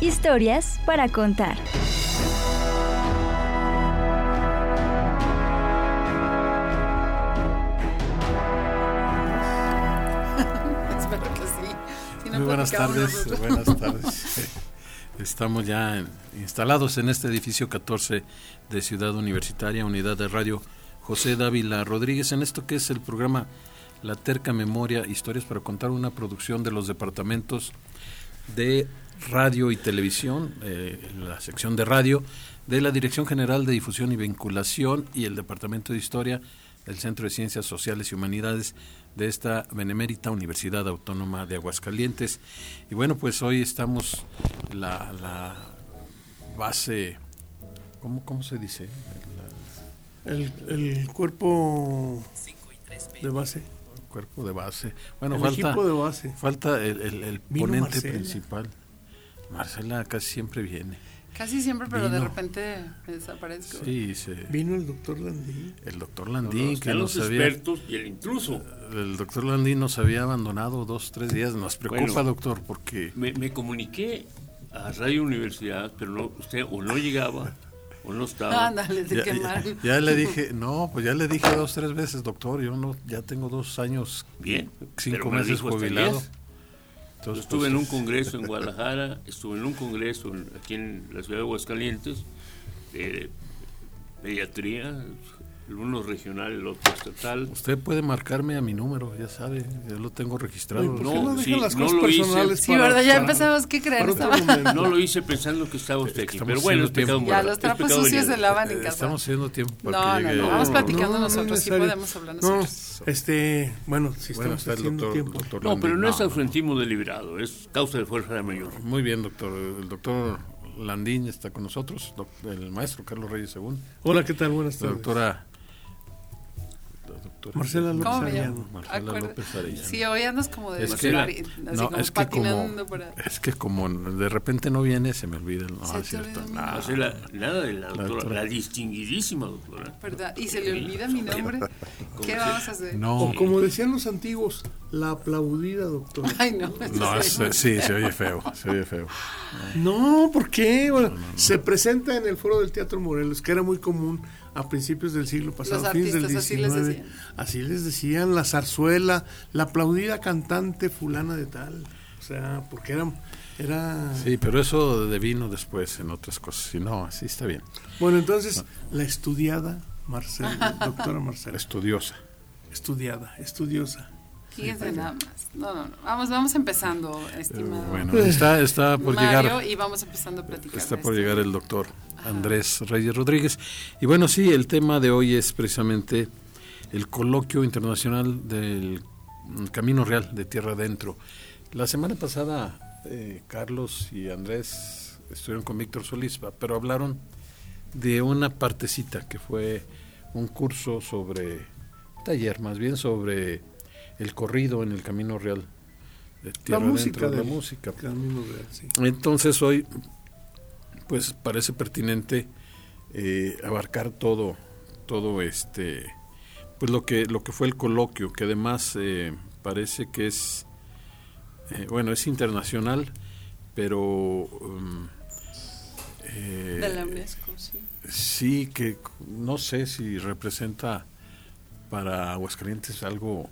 Historias para contar. Espero que sí. Si no Muy buenas tardes, buenas tardes. Estamos ya instalados en este edificio 14 de Ciudad Universitaria, unidad de radio José Dávila Rodríguez, en esto que es el programa La Terca Memoria, historias para contar una producción de los departamentos de radio y televisión, eh, la sección de radio, de la Dirección General de Difusión y Vinculación y el Departamento de Historia del Centro de Ciencias Sociales y Humanidades de esta Benemérita Universidad Autónoma de Aguascalientes. Y bueno, pues hoy estamos la, la base, ¿cómo, ¿cómo se dice? El, el cuerpo de base. El cuerpo de base. Bueno, el falta, equipo de base. falta el, el- el Vino ponente Marcela. principal. Marcela casi siempre viene. Casi siempre, pero de repente me desaparezco. Sí, se- Vino el doctor Landí. el doctor Landín, que Están nos los había, expertos y el intruso. el doctor Landín nos había abandonado dos, tres días. Nos preocupa, Bueno. doctor, porque Me, me comuniqué a Radio Universidad, pero no, usted o no llegaba o no estaba. Ándale, de ya, ya- le dije, no, pues ya le dije dos, tres veces, doctor, yo no, ya tengo dos años, Bien. cinco me meses jubilado. diez. Yo estuve en un congreso en Guadalajara, estuve en un congreso aquí en la ciudad de Aguascalientes, de pediatría, el uno regional, el otro estatal. Usted puede marcarme a mi número, ya sabe, yo lo tengo registrado. Oye, ¿por qué no dejan sí, las no cosas lo hice. personales Sí, para- ¿verdad? Ya empezamos, Estaba- momento? No lo hice pensando que estaba usted aquí, Estamos pero bueno, es pecado. Ya, los trapos sucios se lavan en Eh, casa. Estamos haciendo tiempo para No, que no, no, vamos No, platicando no, no nosotros, sí podemos hablar No, nosotros. este, bueno, si Bueno, estamos está el haciendo doctor, tiempo. doctor No, pero no es ausentismo deliberado, es causa de fuerza de mayor. Muy bien, doctor. El doctor Landín está con nosotros, el maestro Carlos Reyes según, Hola, ¿qué tal? Buenas tardes. la doctora Marcela López ¿Cómo Arellano. Marcela López Arellano. Sí, hoy andas como de Es que- y- así no, como es que como, patinando por ahí. es que como de repente no viene, se me olvida. No, Se es nada de la doctora, doctora. la distinguidísima doctora. ¿Verdad? Y se le olvida mi nombre. ¿Qué vamos a hacer? No, O como decían los antiguos, la aplaudida, doctor. Ay, no. no, eso es- sí. sí, se oye feo, se oye feo. No, ¿por qué? Bueno, se presenta en el foro del Teatro Morelos, que era muy común a principios del siglo pasado, Los fines del artistas así les 19. decían. Así les decían, la zarzuela, la aplaudida cantante fulana de tal. O sea, porque era... era Sí, pero eso de vino después en otras cosas. Si no, así está bien. Bueno, entonces, la estudiada Marcela, doctora Marcela. Estudiosa. Estudiada, estudiosa. Fíjense nada más. No, no, no. Vamos, vamos empezando, estimado. Bueno, está, está por Mario, llegar. y vamos empezando a platicar. Está por llegar el doctor Andrés Reyes Rodríguez. Y bueno, sí, el tema de hoy es precisamente el coloquio internacional del Camino Real de Tierra Adentro. La semana pasada eh, Carlos y Andrés estuvieron con Víctor Solís, pero hablaron de una partecita que fue un curso sobre, taller más bien sobre el corrido en el Camino Real de Tierra música Adentro, la música. Camino Real, sí. Entonces hoy, pues parece pertinente eh, abarcar todo, todo este, pues lo que lo que fue el coloquio, que además eh, parece que es, eh, bueno, es internacional, pero um, eh, De la UNESCO, sí. sí que no sé si representa para Aguascalientes algo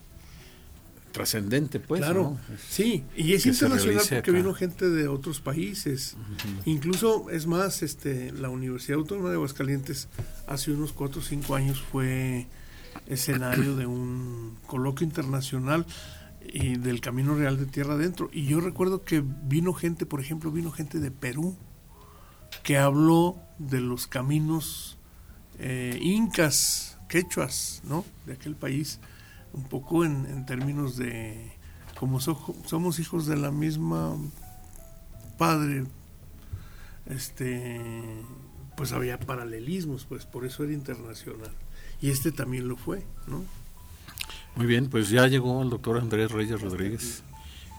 trascendente, pues. claro, ¿no? sí, y es que internacional porque vino gente de otros países. Incluso, es más, este, la Universidad Autónoma de Aguascalientes hace unos 4 o 5 años fue escenario de un coloquio internacional y del Camino Real de Tierra Adentro. Y yo recuerdo que vino gente, por ejemplo, vino gente de Perú que habló de los caminos eh, incas, quechuas, ¿no? De aquel país, un poco en, en términos de, como so- somos hijos de la misma padre, este, pues había paralelismos, pues por eso era internacional. Y este también lo fue, ¿no? Muy bien, pues ya llegó el doctor Andrés Reyes Rodríguez,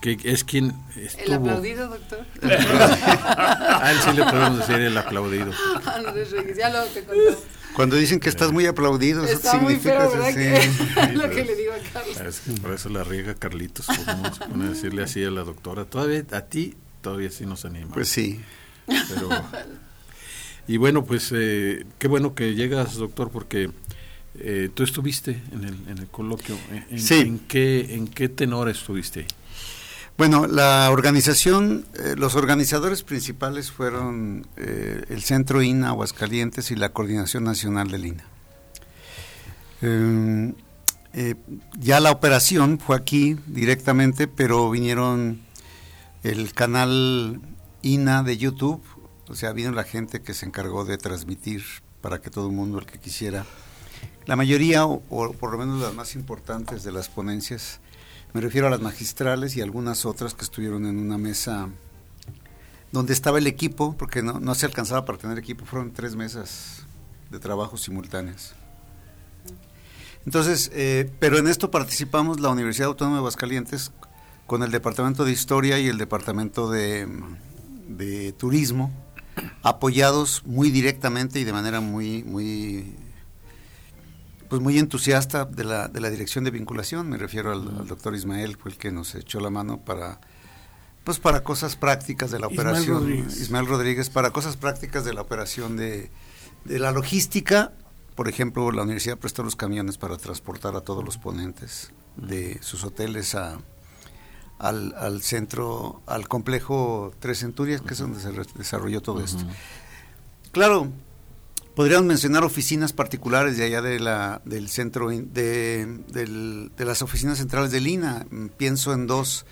que es quien estuvo... ¿El aplaudido, doctor? a él sí le podemos decir el aplaudido. Andrés Reyes, ya lo te contamos. Cuando dicen que estás muy aplaudido, eso Está muy significa feo, ¿verdad? Que- lo que le digo a Carlos. Es que por eso la riega Carlitos, a decirle así a la doctora. Todavía a ti todavía sí nos anima. Pues sí. Pero, y bueno, pues eh, qué bueno que llegas, doctor, porque eh, tú estuviste en el, en el coloquio. ¿En, en- Sí. en qué, ¿En qué tenor estuviste? Bueno, la organización, eh, los organizadores principales fueron eh, el Centro INA Aguascalientes y la Coordinación Nacional del INA. Eh, eh, ya la operación fue aquí directamente, pero vinieron el canal INA de YouTube, o sea, vino la gente que se encargó de transmitir para que todo el mundo, el que quisiera, la mayoría, o, o por lo menos las más importantes de las ponencias, me refiero a las magistrales y algunas otras que estuvieron en una mesa donde estaba el equipo, porque no, no se alcanzaba para tener equipo, fueron tres mesas de trabajo simultáneas. Entonces, eh, pero en esto participamos la Universidad Autónoma de Aguascalientes con el Departamento de Historia y el Departamento de, de Turismo, apoyados muy directamente y de manera muy, muy pues muy entusiasta de la, de la dirección de vinculación, me refiero al, al doctor Ismael, fue el que nos echó la mano para pues para cosas prácticas de la Ismael operación. Rodríguez. Ismael Rodríguez, para cosas prácticas de la operación de, de la logística, por ejemplo, la universidad prestó los camiones para transportar a todos los ponentes de sus hoteles a, al, al centro, al complejo Tres Centurias, que es donde se desarrolló todo esto. Claro, podríamos mencionar oficinas particulares de allá de la, del centro, de, las oficinas centrales del INA. Pienso en dos.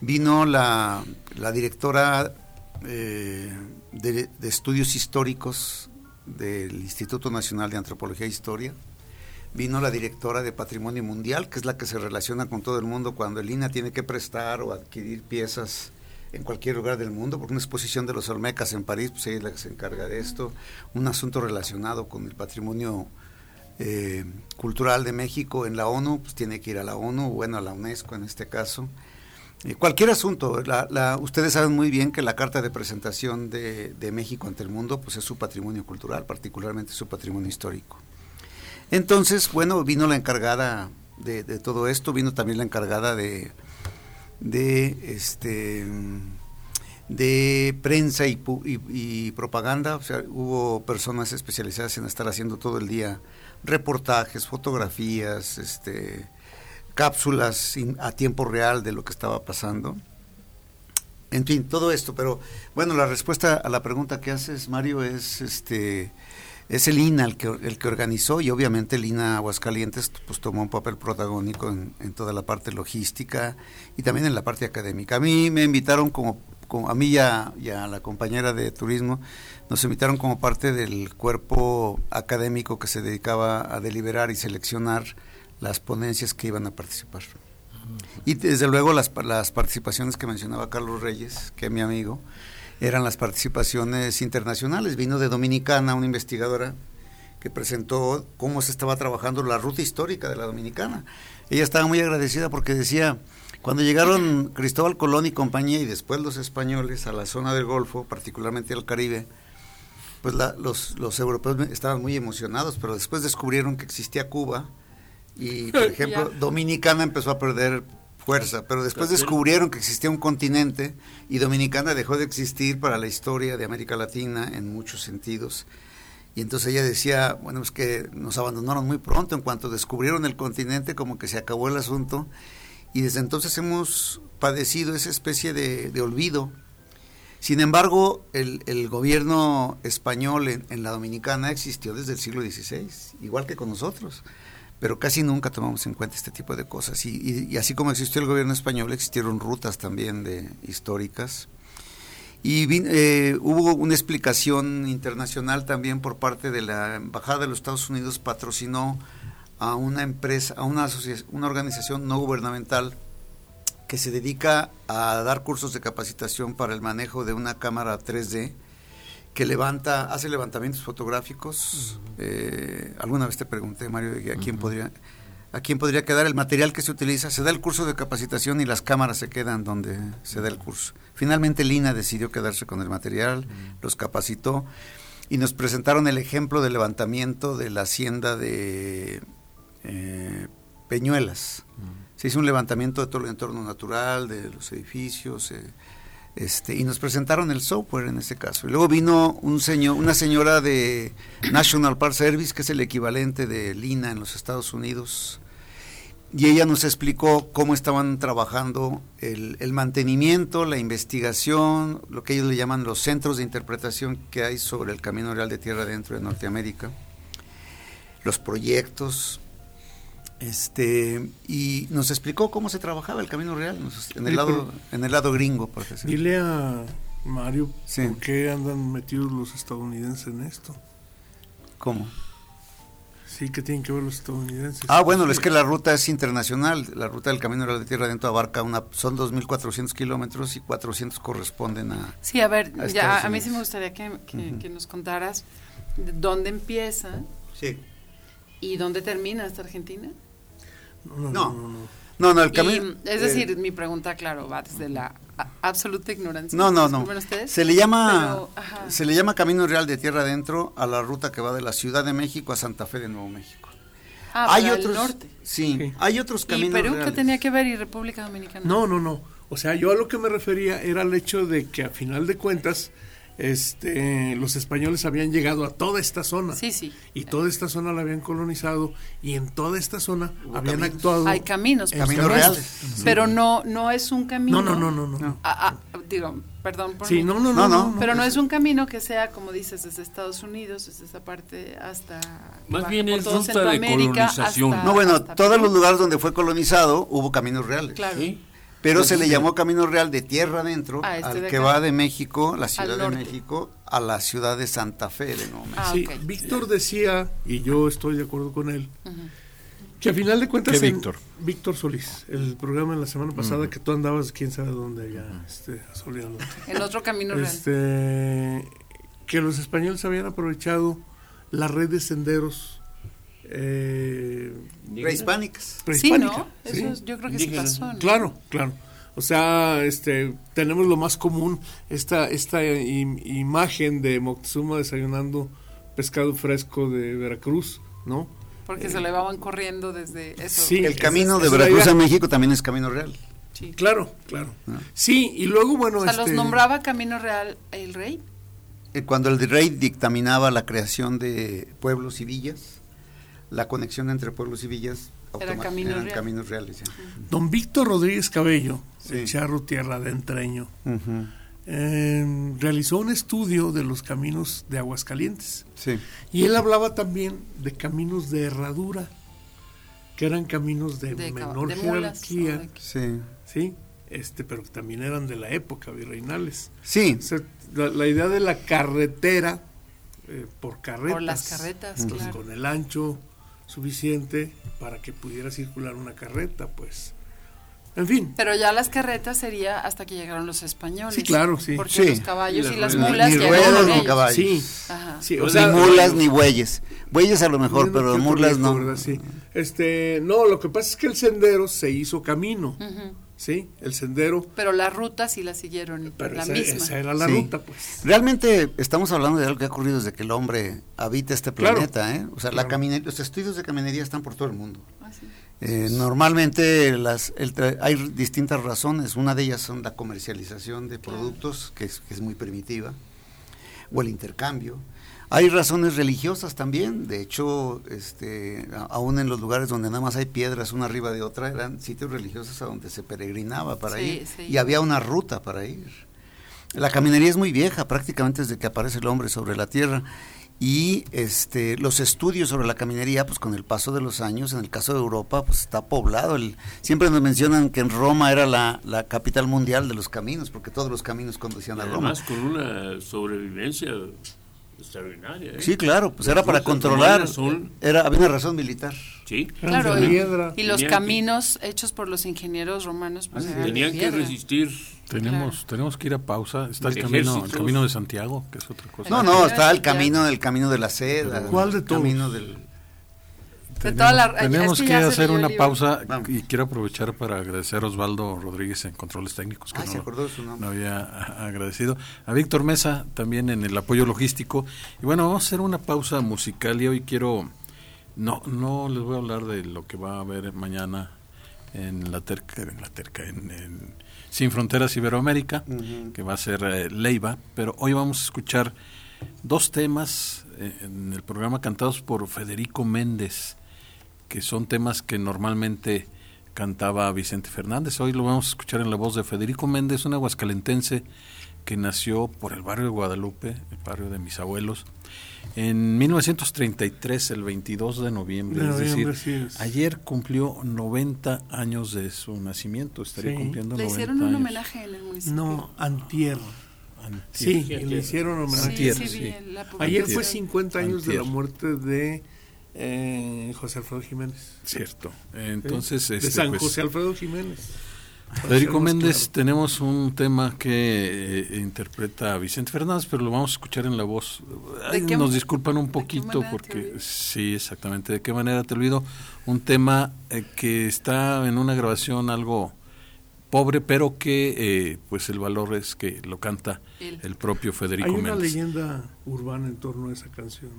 Vino la, la directora eh, de Estudios Históricos del Instituto Nacional de Antropología e Historia. Vino la directora de Patrimonio Mundial, que es la que se relaciona con todo el mundo cuando el INA tiene que prestar o adquirir piezas en cualquier lugar del mundo, porque una exposición de los Olmecas en París, pues ella es la que se encarga de esto, un asunto relacionado con el patrimonio eh, cultural de México en la ONU, pues tiene que ir a la ONU, bueno, a la UNESCO en este caso. Eh, cualquier asunto, la, la- ustedes saben muy bien que la carta de presentación de, de México ante el mundo, pues es su patrimonio cultural, particularmente su patrimonio histórico. Entonces, bueno, vino la encargada de, de todo esto, vino también la encargada de, de este de prensa y, y- y propaganda, o sea, hubo personas especializadas en estar haciendo todo el día reportajes, fotografías, este cápsulas a tiempo real de lo que estaba pasando. En fin, todo esto, pero bueno, la respuesta a la pregunta que haces, Mario, es este es el INA el que, el que organizó y obviamente el INA Aguascalientes pues tomó un papel protagónico en, en toda la parte logística y también en la parte académica. A mí me invitaron como, como- a mí y a, la compañera de turismo, nos invitaron como parte del cuerpo académico que se dedicaba a deliberar y seleccionar las ponencias que iban a participar. Y desde luego las, las participaciones que mencionaba Carlos Reyes, que es mi amigo, eran las participaciones internacionales. Vino de Dominicana una investigadora que presentó cómo se estaba trabajando la ruta histórica de la Dominicana. Ella estaba muy agradecida porque decía, cuando llegaron Cristóbal Colón y compañía y después los españoles a la zona del Golfo, particularmente al Caribe, pues la- los, los europeos estaban muy emocionados, pero después descubrieron que existía Cuba y, por ejemplo. Dominicana empezó a perder fuerza, pero después descubrieron que existía un continente y Dominicana dejó de existir para la historia de América Latina en muchos sentidos. Y entonces ella decía, bueno, es que nos abandonaron muy pronto, en cuanto descubrieron el continente, como que se acabó el asunto, y desde entonces hemos padecido esa especie de, de olvido. Sin embargo, el, el gobierno español en, en la Dominicana existió desde el siglo XVI, igual que con nosotros, pero casi nunca tomamos en cuenta este tipo de cosas. Y, y- así como existió el gobierno español, existieron rutas también de históricas. Y eh, hubo una explicación internacional también por parte de la Embajada de los Estados Unidos, patrocinó a una empresa, a una, una organización no gubernamental que se dedica a dar cursos de capacitación para el manejo de una cámara 3D que levanta, hace levantamientos fotográficos. Eh, alguna vez te pregunté, Mario, a quién podría a quién podría quedar el material que se utiliza. Se da el curso de capacitación y las cámaras se quedan donde se da el curso. Finalmente Lina decidió quedarse con el material, los capacitó y nos presentaron el ejemplo de levantamiento de la hacienda de eh, Peñuelas. Se hizo un levantamiento de todo el entorno natural, de los edificios, eh, este, y nos presentaron el software en ese caso. Y luego vino un señor, una señora de National Park Service, que es el equivalente de Lina en los Estados Unidos, y ella nos explicó cómo estaban trabajando el, el, mantenimiento, la investigación, lo que ellos le llaman los centros de interpretación que hay sobre el Camino Real de Tierra dentro de Norteamérica, los proyectos, este y nos explicó cómo se trabajaba el Camino Real en el lado en el lado gringo por decirlo. dile a Mario por qué andan metidos los estadounidenses en esto. Cómo sí que tienen que ver los estadounidenses ah bueno es que la ruta es internacional la ruta del Camino Real de Tierra Adentro abarca una son 2.400 kilómetros y 400 corresponden a sí a ver ya a mí sí me gustaría que, que nos contaras dónde empieza sí. y dónde termina esta Argentina no, no, no. no, el camino. Es decir, mi pregunta, claro, va desde la absoluta ignorancia. No, no, no. Se le llama se le llama Camino Real de Tierra Adentro a la ruta que va de la Ciudad de México a Santa Fe de Nuevo México. Ah, hay otros norte. Sí, hay otros caminos. ¿Y Perú qué tenía que ver y República Dominicana? No, no, no. O sea, yo a lo que me refería era el hecho de que a final de cuentas este, los españoles habían llegado a toda esta zona. Sí, sí. Y toda esta zona la habían colonizado y en toda esta zona habían actuado. Hay caminos, caminos reales. Pero no, no es un camino. No, no, no, no. no. Ah, ah, digo, perdón por Sí, no, no, no, no, Pero no es un camino que sea, como dices, desde Estados Unidos, desde esa parte hasta. Más bien es ruta de colonización. no, bueno, todos los lugares donde fue colonizado hubo caminos reales. Claro. ¿Sí? Pero se le llamó Camino Real de tierra adentro este al que va de México, la Ciudad de México, a la ciudad de Santa Fe de Nuevo México. Ah, sí, Víctor decía, y yo estoy de acuerdo con él, que a final de cuentas... ¿Qué Víctor? Víctor Solís, el programa de la semana pasada que tú andabas, quién sabe dónde allá, este, En otro Camino Real. Este, que los españoles habían aprovechado la red de senderos eh, prehispánicas. Sí, ¿no? Eso yo creo que sí pasó. Claro, claro. O sea, este, tenemos lo más común, esta, esta imagen de Moctezuma desayunando pescado fresco de Veracruz, ¿no? Porque se le van corriendo desde eso. Sí, el camino de Veracruz a México también es camino real. Sí. Claro, claro. Ah. Sí, y luego, bueno... O sea, los este nombraba camino real el rey. Eh, cuando el rey dictaminaba la creación de pueblos y villas, la conexión entre pueblos y villas Era eran caminos reales. Don Víctor Rodríguez Cabello, de Charro Tierra de Entreño, em, realizó un estudio de los caminos de Aguascalientes. Sí. Y él hablaba también de caminos de herradura, que eran caminos de, menor jerarquía. Sí. Sí, este, pero también eran de la época virreinales. Sí. la, idea de la carretera eh, por carretas. Por las carretas, pues, Con el ancho suficiente para que pudiera circular una carreta, pues. En fin. Pero ya las carretas sería hasta que llegaron los españoles. Sí, claro, sí. Porque los caballos y, las mulas ni, ruedas ni caballos. Sí. sí o sea, ni mulas ni bueyes. Bueyes a lo mejor, pero mulas no. sí. Este, no, lo que pasa es que el sendero se hizo camino. ¿Sí? El sendero. Pero la ruta sí la siguieron, Pero la misma. Esa era la ruta, pues. Realmente estamos hablando de algo que ha ocurrido desde que el hombre habita este planeta, ¿eh? O sea, la los estudios de caminería están por todo el mundo. Ah, eh, normalmente las, hay distintas razones. Una de ellas son la comercialización de productos, que es, que es muy primitiva, o el intercambio. Hay razones religiosas también, de hecho, este, aún en los lugares donde nada más hay piedras una arriba de otra, eran sitios religiosos a donde se peregrinaba para ir y había una ruta para ir. La caminería es muy vieja, prácticamente desde que aparece el hombre sobre la tierra. Y este los estudios sobre la caminería pues con el paso de los años en el caso de Europa pues está poblado. El, siempre nos mencionan que en Roma era la, la capital mundial de los caminos porque todos los caminos conducían a Roma. además con una sobrevivencia extraordinaria. ¿eh? Sí, claro, pues Las era para controlar. son- Era, había una razón militar. Sí, Claro, y, piedra. y los Tenían que- caminos hechos por los ingenieros romanos pues de tenían que resistir. Tenemos, Claro. tenemos que ir a pausa. Está el camino, el camino de Santiago, que es otra cosa. No, no, está el camino, el camino de la seda. ¿Cuál de el todos? camino del... De toda la- Tenemos es que, hacer una pausa Vamos. y quiero aprovechar para agradecer a Osvaldo Rodríguez en Controles Técnicos, que Ay, se no, acordó de su nombre. no había agradecido. A Víctor Mesa también en el apoyo logístico. Y bueno, vamos a hacer una pausa musical y hoy quiero... No, no les voy a hablar de lo que va a haber mañana en la terca, en la terca, en, en Sin Fronteras Iberoamérica, que va a ser eh, Leiva, pero hoy vamos a escuchar dos temas eh, en el programa cantados por Federico Méndez, que son temas que normalmente cantaba Vicente Fernández. Hoy lo vamos a escuchar en la voz de Federico Méndez, un aguascalentense que nació por el barrio de Guadalupe, el barrio de mis abuelos, en 1933, el 22 de noviembre. De es decir, noviembre, sí es. ayer cumplió 90 años de su nacimiento, estaría Sí. cumpliendo Le 90 hicieron un años. homenaje en el municipio. No, antier. Antier. Sí, le hicieron homenaje. Antier, sí, sí. Ayer fue 50 años de la Antier. muerte de eh, José Alfredo Jiménez. Cierto. Entonces, de este, San pues, José Alfredo Jiménez. Federico Méndez, claro. tenemos un tema que eh, interpreta Vicente Fernández, pero lo vamos a escuchar en la voz. Ay, nos disculpan un poquito porque sí, exactamente. ¿De qué manera te olvido? Un tema eh, que está en una grabación algo pobre, pero que eh, pues el valor es que lo canta el propio Federico Hay una Méndez. leyenda urbana en torno a esa canción.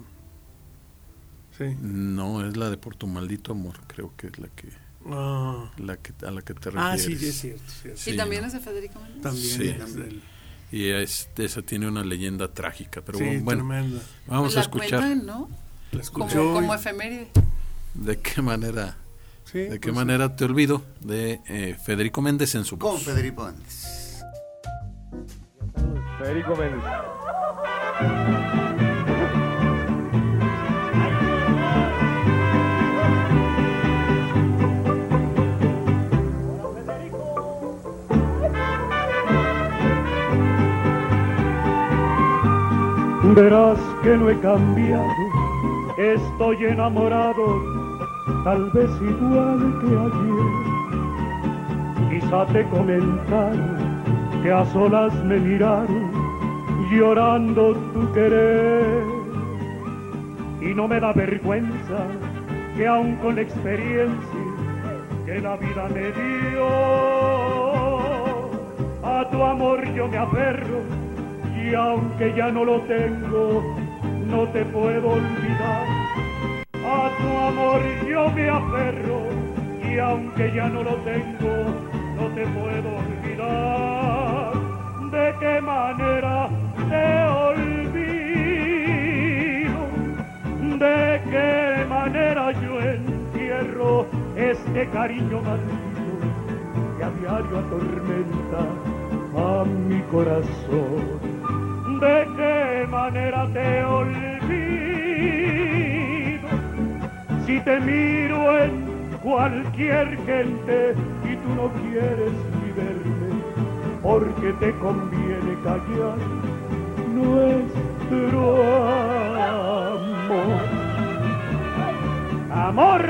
Sí. No, es la de Por tu maldito amor, creo que es la que, Ah, la que a la que te refieres. ah sí, es cierto. cierto. Sí, y también no. es de Federico Méndez. También Sí. es de él. Y es- esa tiene una leyenda trágica, pero sí, bueno, tremenda. vamos a escuchar cuentan, ¿no? La Como, escuchó. como efeméride. de qué manera sí, de qué pues, manera te olvido de eh, Federico Méndez en su Con voz. Federico Méndez. Federico Méndez. Verás que no he cambiado, estoy enamorado, tal vez igual que ayer. Quizá te comentaron que a solas me miraron, llorando tu querer. Y no me da vergüenza que aun con la experiencia que la vida me dio, a tu amor yo me aferro y aunque ya no lo tengo, no te puedo olvidar. A tu amor yo me aferro y aunque ya no lo tengo, no te puedo olvidar. ¿De qué manera te olvido? ¿De qué manera yo entierro este cariño maldito que a diario atormenta a mi corazón? ¿De qué manera te olvido? Si te miro en cualquier gente y tú no quieres ni verme, porque te conviene callar nuestro amor. Amor.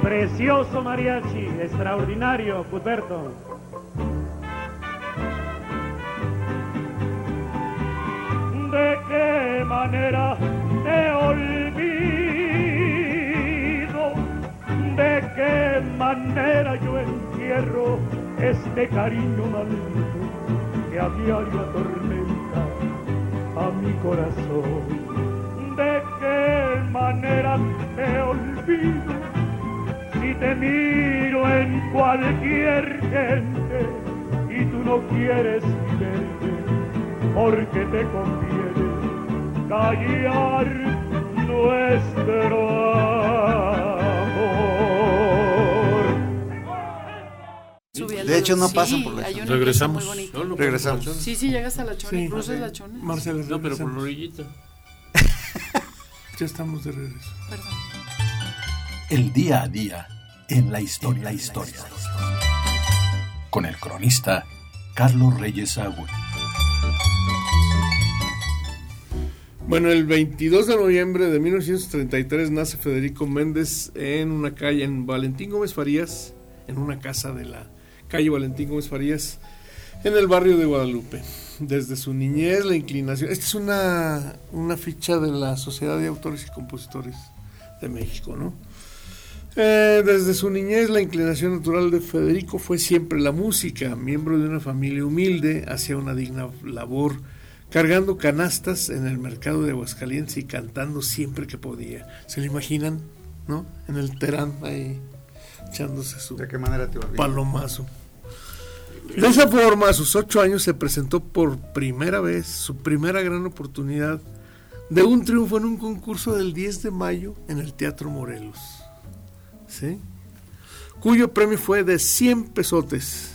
Precioso mariachi, extraordinario, Cuthberto. Manera te olvido? ¿De qué manera yo entierro este cariño maldito que a diario atormenta a mi corazón? ¿De qué manera te olvido? Si te miro en cualquier gente y tú no quieres ni verme, porque te conviene callar nuestro amor. De hecho, no sí, pasan por la Chona. Regresamos. No, no, Regresamos. la Sí, sí, llegas a la chona, Sí. cruzas la chona. Marcela. No, pero por la orillita. Ya estamos de regreso. Perdón. El día a día en la historia. En la historia. Con el cronista Carlos Reyes Agüe. Bueno, el 22 de noviembre de 1933 nace Federico Méndez en una calle en Valentín Gómez Farías, en una casa de la calle Valentín Gómez Farías, en el barrio de Guadalupe. Desde su niñez, la inclinación. Esta es una, una ficha de la Sociedad de Autores y Compositores de México, ¿no? Eh, desde su niñez, la inclinación natural de Federico fue siempre la música. Miembro de una familia humilde, hacía una digna labor cargando canastas en el mercado de Aguascalientes y cantando siempre que podía. ¿Se lo imaginan? ¿No? En el Terán, ahí echándose su ¿De qué manera te palomazo. De esa forma, a sus ocho años se presentó por primera vez, su primera gran oportunidad de un triunfo en un concurso del 10 de mayo en el Teatro Morelos. ¿Sí? Cuyo premio fue de 100 pesotes.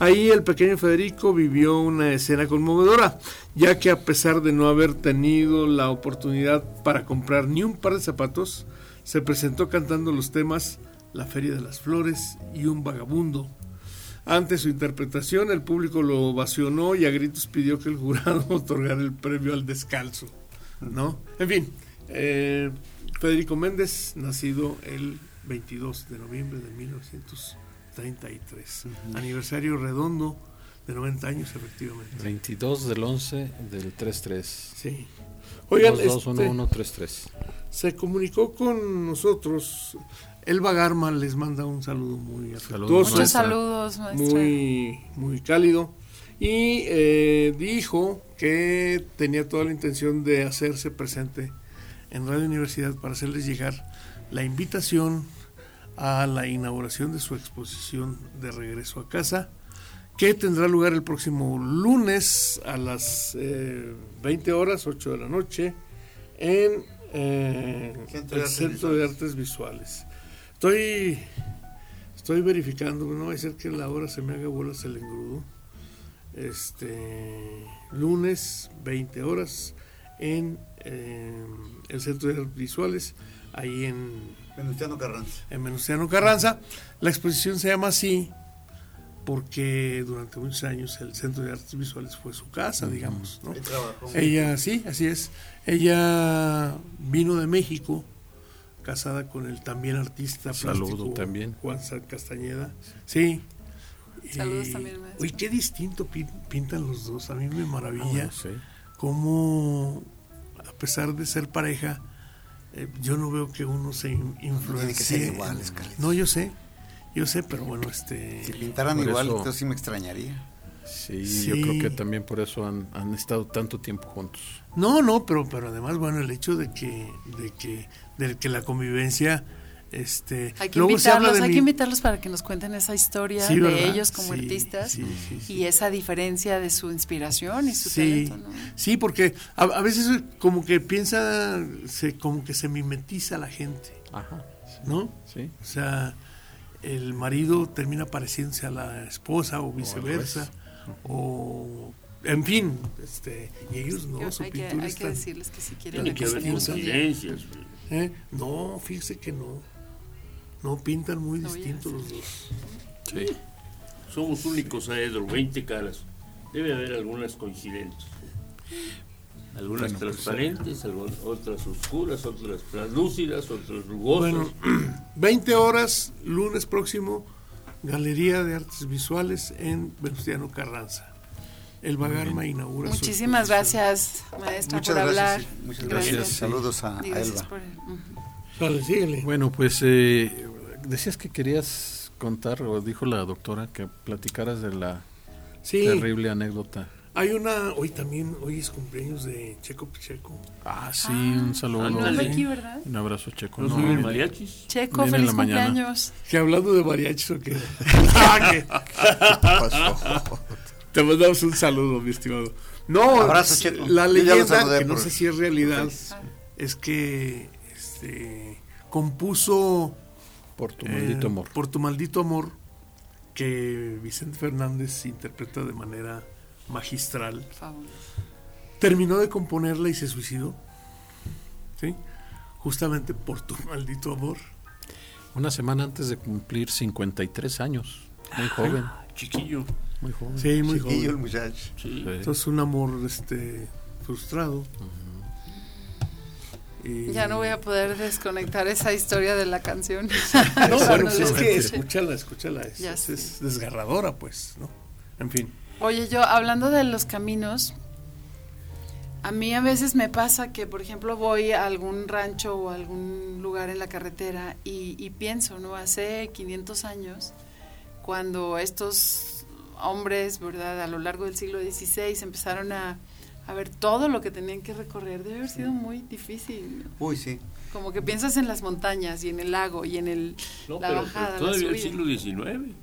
Ahí el pequeño Federico vivió una escena conmovedora, ya que a pesar de no haber tenido la oportunidad para comprar ni un par de zapatos, se presentó cantando los temas La Feria de las Flores y Un Vagabundo. Ante su interpretación, el público lo ovacionó y a gritos pidió que el jurado otorgara el premio al descalzo. ¿no? En fin, eh, Federico Méndez, nacido el 22 de noviembre de 1933. Aniversario redondo de 90 años, efectivamente. 22 del 11 del 33. Sí. Oigan, 221133. Este, se comunicó con nosotros. Elba Garma les manda un saludo muy afectuoso. Muchos saludos, maestra. Muy, muy cálido. Y eh, dijo que tenía toda la intención de hacerse presente en Radio Universidad para hacerles llegar la invitación a la inauguración de su exposición de regreso a casa, que tendrá lugar el próximo lunes a las 20 horas, 8 de la noche, en eh, el Centro de Artes Visuales. Estoy, estoy verificando, no va a ser que la hora se me haga bolas el engrudo. Este lunes, 20 horas, en eh, el Centro de Artes Visuales, ahí en Venustiano Carranza. En Venustiano Carranza. La exposición se llama así porque durante muchos años el Centro de Artes Visuales fue su casa, digamos. ¿no? Ella, sí, así es. Ella vino de México, casada con el también artista Saludo también. Juan Castañeda. Sí. Saludos también, maestro. Uy, qué distinto pintan los dos. A mí me maravilla cómo, a pesar de ser pareja, eh, yo no veo que uno se influencie. que ser iguales, No, yo sé, yo sé, pero bueno, este... Si pintaran igual, entonces sí me extrañaría. Sí, yo creo que también por eso han, han, estado tanto tiempo juntos. No, no, pero, pero además, bueno, el hecho de que, de que, de que la convivencia... Este, hay que invitarlos, hay que invitarlos para que nos cuenten esa historia de ellos como artistas y esa diferencia de su inspiración y su talento. ¿no? Sí, porque a, a, veces como que piensa, se, como que se mimetiza la gente, Ajá, ¿no? Sí. O sea, el marido termina pareciéndose a la esposa o viceversa, o, en fin, este, y ellos no, su hay, pintura que, hay está, que decirles que si quieren que. ¿eh? No, fíjese que no. No, pintan muy No, distintos los dos. Sí. Somos únicos, Aedro, 20 caras. Debe haber algunas coincidentes. Algunas Bueno, pues, transparentes, otras oscuras, otras translúcidas, otras rugosas. Bueno, 20 horas, lunes próximo, Galería de Artes Visuales en Venustiano Carranza. El Bagarma inaugura su Muchísimas gracias, maestra, Muchas por gracias. hablar. sí, Muchas Gracias. Saludos a, a gracias Elba. por-. Dale, síguele. Bueno, pues eh, decías que querías contar, o dijo la doctora, que platicaras de la Sí, terrible anécdota. hay una, hoy también, hoy es cumpleaños de Checo Pacheco. Ah, sí, Ah, un saludo. ándale. Ando aquí, ¿verdad? Un abrazo, Checo. ¿No No, son viene- mariachis? Checo, Viene en feliz cumpleaños. Que hablando de mariachis o qué. Ah, que- Te mandamos un saludo, mi estimado. No, Abrazo, Checo. la leyenda, que no por- sé si es realidad, es que este, compuso Por tu eh, maldito amor. Por tu maldito amor, que Vicente Fernández interpreta de manera magistral. Favor. Terminó de componerla y se suicidó. ¿Sí? Justamente por tu maldito amor. Una semana antes de cumplir 53 años. Muy joven, Chiquillo. muy joven. Sí, muy Chiquillo el muchacho. Sí. Sí. Entonces un amor este frustrado. Ya no voy a poder desconectar esa historia de la canción. no, bueno, pues es que escúchala, escúchala, es, desgarradora, pues, ¿no? En fin. Oye, yo hablando de los caminos, a mí a veces me pasa que, por ejemplo, voy a algún rancho o algún lugar en la carretera y, y pienso, ¿no? Hace 500 años, cuando estos hombres, ¿verdad? A lo largo del siglo XVI empezaron a a ver todo lo que tenían que recorrer. Debe haber sido muy difícil. Uy, sí. Como que piensas en las montañas y en el lago y en el, la bajada. Pero todavía el siglo XIX.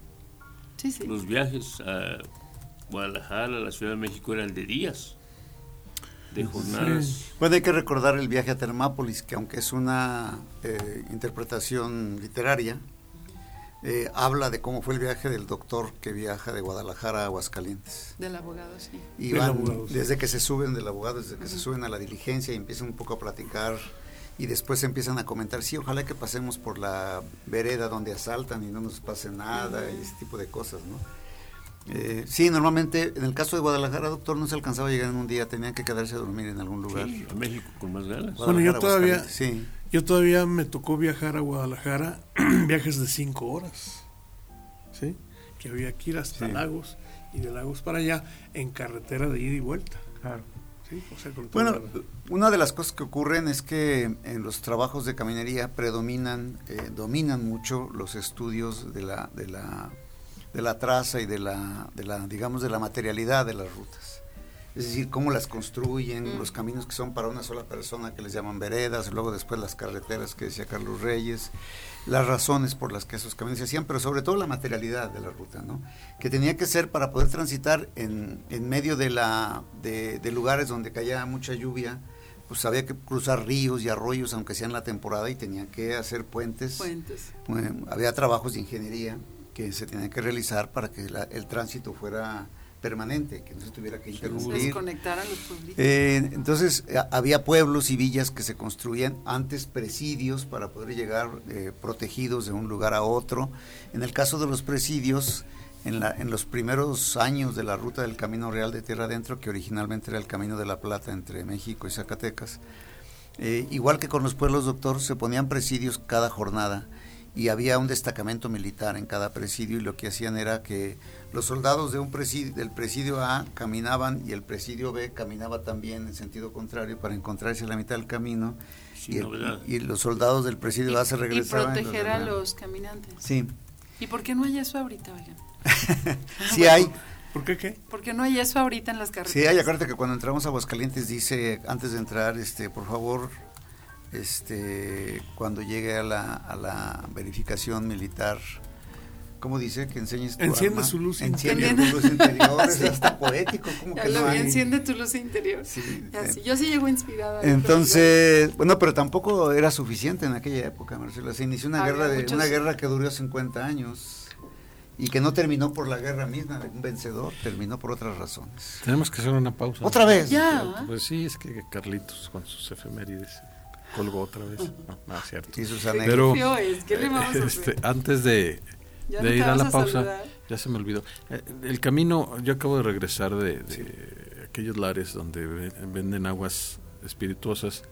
Sí, sí. Los viajes a Guadalajara, a la Ciudad de México, eran de días. De jornadas. Bueno, hay que recordar el viaje a Termápolis, que aunque es una eh, interpretación literaria, eh, habla de cómo fue el viaje del doctor que viaja de Guadalajara a Aguascalientes. Del abogado, sí. Y van, desde que se suben del abogado, desde que se suben a la diligencia y empiezan un poco a platicar y después empiezan a comentar, sí, ojalá que pasemos por la vereda donde asaltan y no nos pase nada y ese tipo de cosas, ¿no? Eh, sí, normalmente en el caso de Guadalajara, doctor, no se alcanzaba a llegar en un día, tenían que quedarse a dormir en algún lugar. Sí, a México con más ganas. Bueno, yo todavía, sí. Yo todavía me tocó viajar a Guadalajara, viajes de cinco horas, ¿sí? Que había que ir hasta Lagos y de Lagos para allá en carretera de ida y vuelta. Claro. bueno, una de las cosas que ocurren es que en los trabajos de caminería predominan, eh, dominan mucho los estudios de la, de la, de la traza y de la, de la, digamos, de la materialidad de las rutas es decir, cómo las construyen, mm. los caminos que son para una sola persona que les llaman veredas, luego después las carreteras que decía Carlos Reyes, las razones por las que esos caminos se hacían, pero sobre todo la materialidad de la ruta, ¿no? que tenía que ser para poder transitar en, en medio de, la, de, lugares donde caía mucha lluvia, pues había que cruzar ríos y arroyos, aunque sea en la temporada, y tenían que hacer puentes. Puentes. había trabajos de ingeniería que se tenían que realizar para que el tránsito fuera permanente, que no se tuviera que interrumpir. Eh, entonces había pueblos y villas que se construían antes presidios para poder llegar eh, protegidos de un lugar a otro. En el caso de los presidios, en, la, en los primeros años de la ruta del Camino Real de Tierra Adentro, que originalmente era el Camino de la Plata entre México y Zacatecas, eh, igual que con los pueblos, doctor, se ponían presidios cada jornada y había un destacamento militar en cada presidio y lo que hacían era que los soldados de un presidio, del presidio A caminaban y el presidio B caminaba también en sentido contrario para encontrarse a la mitad del camino y, los soldados del presidio A se regresaban. Y proteger a los caminantes. Sí. ¿Y por qué no hay eso ahorita, oigan? sí hay. ¿Por qué qué? Porque no hay eso ahorita en las carreteras. Sí, hay, acuérdate que cuando entramos a Aguascalientes dice, antes de entrar, este, por favor, este, cuando llegue a la, a la verificación militar, ¿cómo dice? Que enseñes tu Enciende su luz Enciende tu luz interior. Es hasta poético. ¿cómo que no Enciende tu luz interior. Sí, eh, yo sí llego inspirada. Entonces, bueno, pero tampoco era suficiente en aquella época, Marcelo. Se inició una guerra de una guerra que duró 50 años y que no terminó por la guerra misma de un vencedor, terminó por otras razones. Tenemos que hacer una pausa. ¿Otra vez? Ya. Pues sí, es que Carlitos con sus efemérides colgó otra vez. No, es cierto. Y sus Pero, este, antes de, ir a la pausa, ya se me olvidó. Eh, el camino, yo acabo de regresar de, aquellos lares donde venden aguas espirituosas.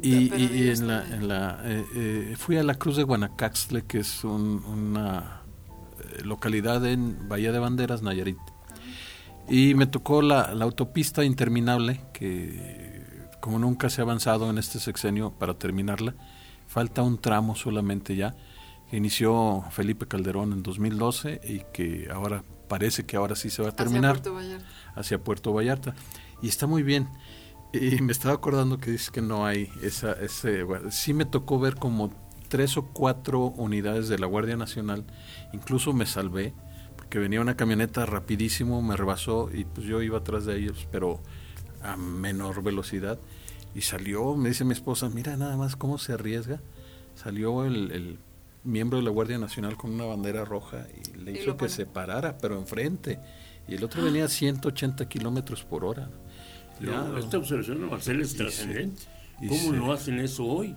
Y, en la, en la eh, eh, fui a la Cruz de Guanacaxtle, que es una localidad en Bahía de Banderas, Nayarit. Y me tocó la, la autopista interminable que como nunca se ha avanzado en este sexenio para terminarla, falta un tramo solamente ya, que inició Felipe Calderón en 2012 y que ahora parece que ahora sí se va a terminar. Hacia Puerto Vallarta. Hacia Puerto Vallarta. Y está muy bien. Y me estaba acordando que dices que no hay esa, ese, sí me tocó ver como tres o cuatro unidades de la Guardia Nacional, incluso me salvé, porque venía una camioneta rapidísimo, me rebasó y pues yo iba atrás de ellos, pero a menor velocidad y salió, me dice mi esposa, mira nada más cómo se arriesga. Salió el, miembro de la Guardia Nacional con una bandera roja y le hizo que se parara, pero enfrente. Y el otro venía a 180 kilómetros por hora. esta observación de Marcelo es trascendente. ¿Cómo no hacen eso hoy?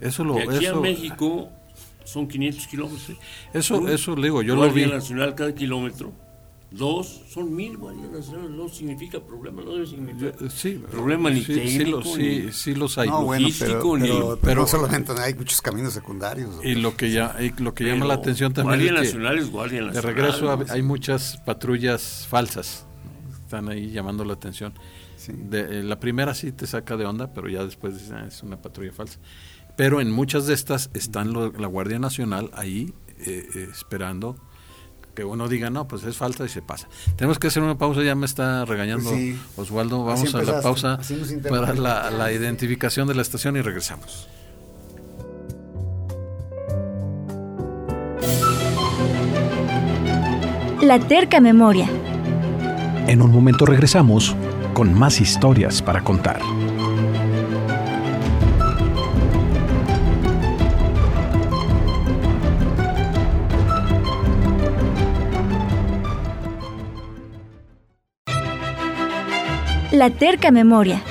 Eso lo, de aquí a México son 500 kilómetros. Eso, eso le digo, yo lo vi. Nacional cada kilómetro Dos, son mil guardias nacionales, no significa problema, no debe significar sí, problema ni sí, sí, técnico, lo- sí, ni- sí los hay. No, bueno, pero, ni- pero, pero pero- no solamente hay muchos caminos secundarios. Y lo que ya y lo que llama la atención también Guardia es que Nacional es Guardia de Nacional. regreso ¿no? hab- hay muchas patrullas falsas. Están ahí llamando la atención. Sí. De- eh, la primera sí te saca de onda, pero ya después dices, "Ah, es una patrulla falsa. Pero en muchas de estas están lo- la Guardia Nacional ahí eh, eh, esperando que uno diga, no, pues es falta y se pasa. Tenemos que hacer una pausa, ya me está regañando Pues sí. Osvaldo. Así Vamos a la pausa para la identificación de la estación y regresamos. La terca memoria. En un momento regresamos con más historias para contar. La terca memoria.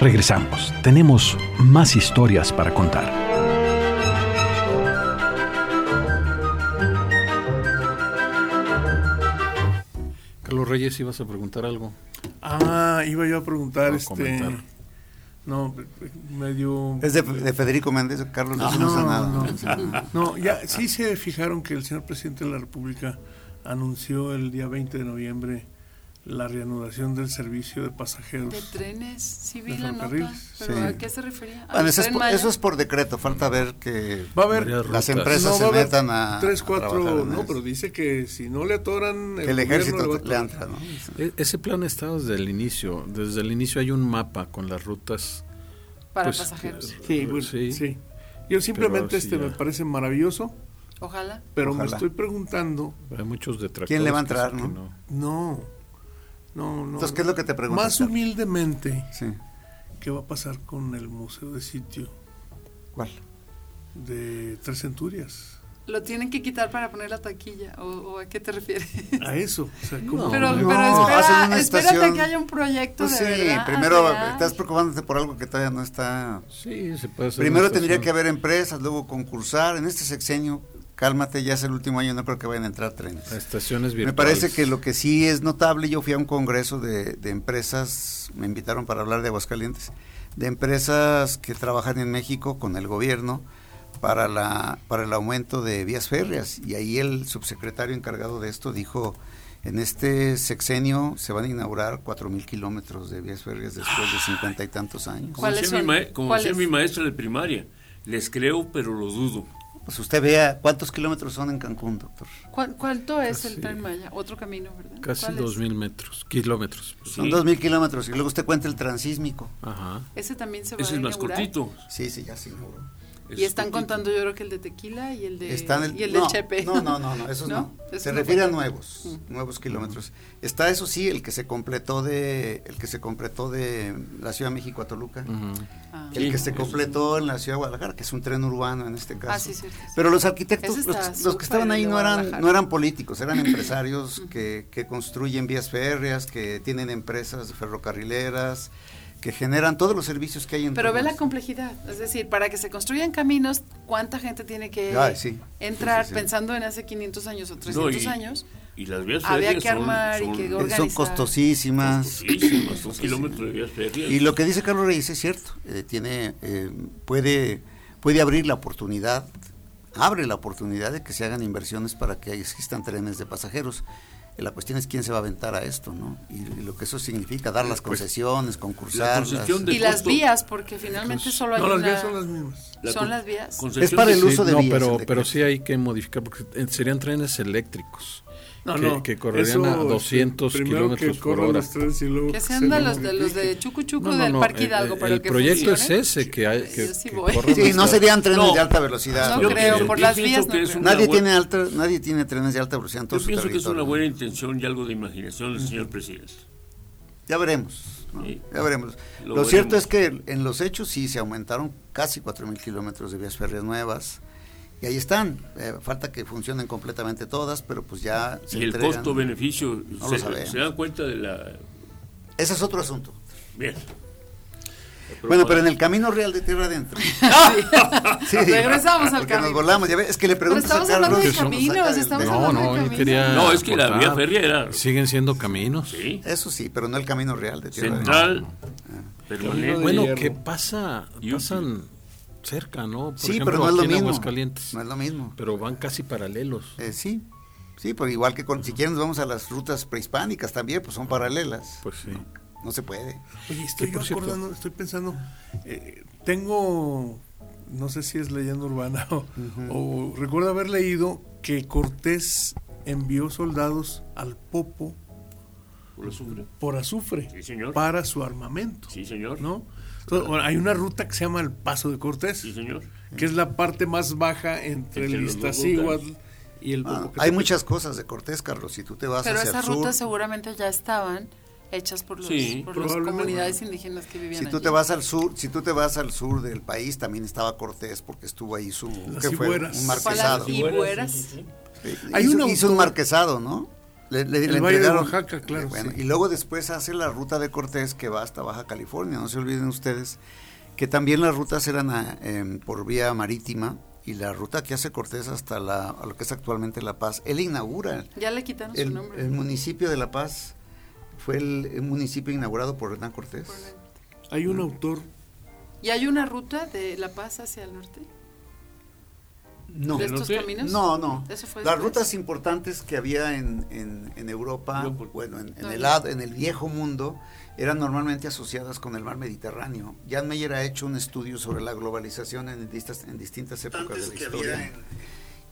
Regresamos. Tenemos más historias para contar. Carlos Reyes, ibas a preguntar algo. Ah, iba yo a preguntar, No, este... comentar. No, medio... Es de, de Federico Méndez, Carlos no, No, nada. no, no nada. No, ya sí se fijaron que el señor presidente de la República anunció el día 20 de noviembre la reanudación del servicio de pasajeros. De trenes, sí vi De la nota, pero sí. ¿a qué se refería? ¿Al Bueno, eso es, por, Maya? eso es por decreto, falta ver que Va a haber las empresas no, va se metan a, tres, cuatro, no, eso. pero dice que si no le atoran que el ejército le entra, ¿no? E- ese plan está desde el inicio. Desde el inicio hay un mapa con las rutas. Para pues, pasajeros. Sí, Sí. sí. Yo simplemente este me ya. parece maravilloso, Ojalá. pero me estoy preguntando, Hay muchos detractores. ¿Quién le va a entrar, que no? no, no, no. Entonces, ¿qué es lo que te preguntas? Más humildemente, Sí. ¿qué va a pasar con el museo de sitio ¿Cuál? de Tres Centurias? Lo tienen que quitar para poner la taquilla, ¿o, o a qué te refieres? A eso, o sea, ¿cómo? No, pero no, pero hacen espera, espérate estación- que haya un proyecto Pues de sí, verdad, primero estás preocupándote por algo que todavía no está. Sí, se puede hacer Primero tendría que haber empresas, luego concursar. En este sexenio, cálmate, ya es el último año, no creo que vayan a entrar trenes. Estaciones Me virtuales. parece que lo que sí es notable, yo fui a un congreso de, de empresas, me invitaron para hablar de Aguascalientes, de empresas que trabajan en México con el gobierno para, la, para el aumento de vías férreas. Y ahí el subsecretario encargado de esto dijo, en este sexenio se van a inaugurar cuatro mil kilómetros de vías férreas después de cincuenta y tantos años. Como ¿Cuáles decía, mi, son? ma- como ¿Cuáles? decía mi maestra de primaria, les creo, pero lo dudo. Pues usted vea cuántos kilómetros son en Cancún, doctor. ¿Cuál- ¿Cuánto es Casi- el Tren Maya? Otro camino, ¿verdad? Casi dos mil metros, kilómetros. Son Sí. dos mil kilómetros y luego usted cuenta el transísmico. Ajá. Ese también se va Ese a es más inaugurar. cortito. Sí, sí, ya se inauguró. Y es están contando yo creo que el de Tequila y el de, Está en el- y el no, del Chepe. No, no, no, no, esos no. Se no refiere a nuevos, Mm. nuevos kilómetros. Está eso sí, el que se completó de, el que se completó de la Ciudad de México a Toluca. Ah. el Sí, que se completó en la Ciudad de Guadalajara, que es un tren urbano en este caso. Ah, sí, cierto. Pero los arquitectos, los, que estaban ahí no eran, no eran políticos, eran empresarios que, que construyen vías férreas, que tienen empresas ferrocarrileras, que generan todos los servicios que hay en Pero ve la complejidad, es decir, para que se construyan caminos, ¿cuánta gente tiene que Ay, sí. entrar Sí, sí, sí. pensando en hace 500 años o No, 300 y- años? Y las vías Había que son- armar y que Eh, organizar. Son costosísimas. costosísimas, un kilómetro de vías férreas. Y lo que dice Carlos Reyes es cierto, eh, tiene, eh, puede, puede abrir la oportunidad, abre la oportunidad de que se hagan inversiones para que existan trenes de pasajeros. Eh, La cuestión es quién se va a aventar a esto, ¿no? Y, y lo que eso significa, dar las Pues, concesiones, concursar. Y las vías, porque finalmente solo hay No, las vías son las mismas. La son las vías. Es para el uso de no, vías, pero, el pero decreto. sí hay que modificar, porque eh, serían trenes eléctricos. No, que, no, que correrían eso, a este, 200 primero kilómetros por hora. los trenes y luego Que se sean de los, los de Chucu Chucu No, no, del no, Parque el- Hidalgo, el, para el que proyecto funcione. es ese, que, hay, que, Yo sí que corran Sí, no serían trenes No. de alta velocidad. No creo, por yo las vías Nadie buena- tiene, alta, nadie tiene trenes de alta velocidad en todo Yo su pienso que es una buena intención y algo de imaginación del señor presidente. Ya veremos. ¿no? Sí. Ya veremos. Lo Lo, cierto veremos. es que en los hechos sí se aumentaron casi 4.000 kilómetros de vías férreas nuevas. Y ahí están. Eh, falta que funcionen completamente todas, pero pues ya se Y el costo-beneficio, No se, dan cuenta de la... Ese es otro asunto. Bien. Bueno, pero en el camino real de Tierra Adentro. Sí. Regresamos al porque camino. nos volamos, ya ves, es que le Pero preguntas estamos a hablando de caminos, estamos. No, hablando no, de yo caminos. quería. No, es que la vía férrea era Siguen siendo caminos. sí, Eso sí, pero no el camino real de Tierra Adentro. central, permanente. Bueno, que pasa, pasan cerca, ¿no? Por Sí, ejemplo, pero no es lo mismo. Aguascalientes. No es lo mismo. Pero van casi paralelos. Eh, sí, sí, pero igual que con, si quieren nos vamos a las rutas prehispánicas también, pues son paralelas. Pues sí. No se puede. Oye, estoy yo acordando, estoy pensando, eh, tengo, no sé si es leyenda urbana o, o recuerdo haber leído que Cortés envió soldados al Popo Por azufre. por azufre Sí, señor. para su armamento, Sí, señor. ¿no? Entonces, bueno, hay una ruta que se llama el Paso de Cortés, Sí, señor. que es la parte más baja entre, Entre el Iztaccíhuatl y el Ah, hay muchas cosas de Cortés, Carlos. Si tú te vas Pero hacia esas el sur, rutas seguramente ya estaban hechas por, los, Sí, por las comunidades indígenas que vivían si tú allí. te vas al sur, si tú te vas al sur del país, también estaba Cortés porque estuvo ahí su ¿qué fue? Un marquesado. Ibueras. Sí, Hay hizo, un hizo un autor- marquesado, ¿no? Le, le- El le Valle de Oaxaca, claro, Bueno, sí. Y luego después hace la ruta de Cortés que va hasta Baja California. No se olviden ustedes que también las rutas eran a- em, por vía marítima y la ruta que hace Cortés hasta la, a lo que es actualmente La Paz, él inaugura Ya le quitaron su el, nombre. el municipio de La Paz. Fue el, el municipio inaugurado por Hernán Cortés. Hay un autor, ¿Y hay una ruta de La Paz hacia el norte? No, ¿De estos norte? caminos? no, no. Las rutas importantes que había en, en, en Europa, bueno, en, en el, en el viejo mundo, eran normalmente asociadas con el mar Mediterráneo. Jan Meyer ha hecho un estudio sobre la globalización en distintas, en distintas épocas de la historia.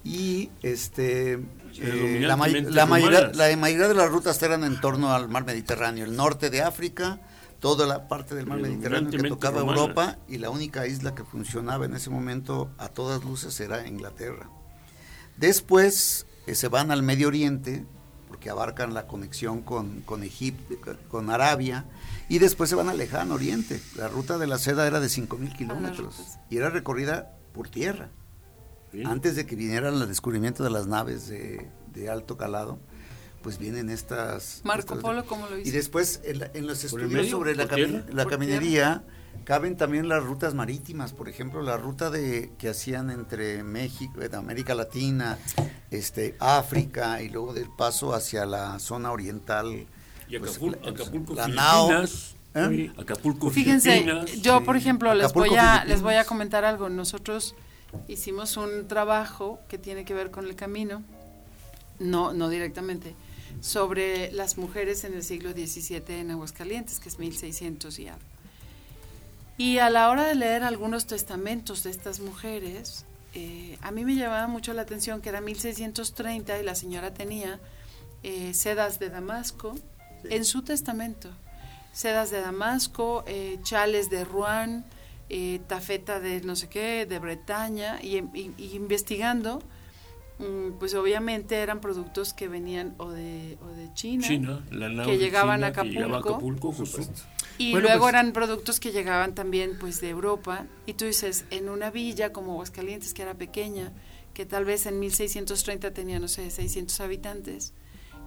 Y este eh, la, la mayoría, la mayoría de las rutas eran en torno al mar Mediterráneo, el norte de África, toda la parte del mar Mediterráneo que tocaba. Europa y la única isla que funcionaba en ese momento a todas luces era Inglaterra. Después eh, se van al Medio Oriente, porque abarcan la conexión con, con Egipto, con Arabia, y después se van al lejano Oriente. La ruta de la seda era de 5.000 kilómetros y era recorrida por tierra. Sí. Antes de que vinieran el descubrimiento de las naves de, de alto calado, pues vienen estas... Marco estas- Polo, ¿cómo lo hizo? Y después en, la- en los ¿Por el estudios medio? sobre la, ¿Por cami- tierra? la ¿Por caminería caben también las rutas marítimas, por ejemplo, la ruta de que hacían entre México, eh, América Latina, este África y luego del paso hacia la zona oriental. Y pues, Acapulco, la- Acapulco la. ¿eh? Acapulco, Fíjense, Filipinas. yo por ejemplo les voy a Filipinas. les voy a comentar algo. Nosotros hicimos un trabajo que tiene que ver con el camino, no no directamente, sobre las mujeres en el siglo XVII en Aguascalientes, que es 1600 y algo. Y a la hora de leer algunos testamentos de estas mujeres, eh, a mí me llamaba mucho la atención que era 1630 y la señora tenía eh, sedas de Damasco en su testamento. Sedas de Damasco, eh, chales de Rouen, tafeta de no sé qué, de Bretaña, y, y- y investigando, pues obviamente eran productos que venían o de, o de China, China, la nao que llegaban a China, que llegaba Acapulco. Acapulco, justo. y Bueno, luego pues- eran productos que llegaban también pues de Europa, y tú dices, en una villa como Aguascalientes, que era pequeña, que tal vez en 1630 tenía, no sé, 600 habitantes,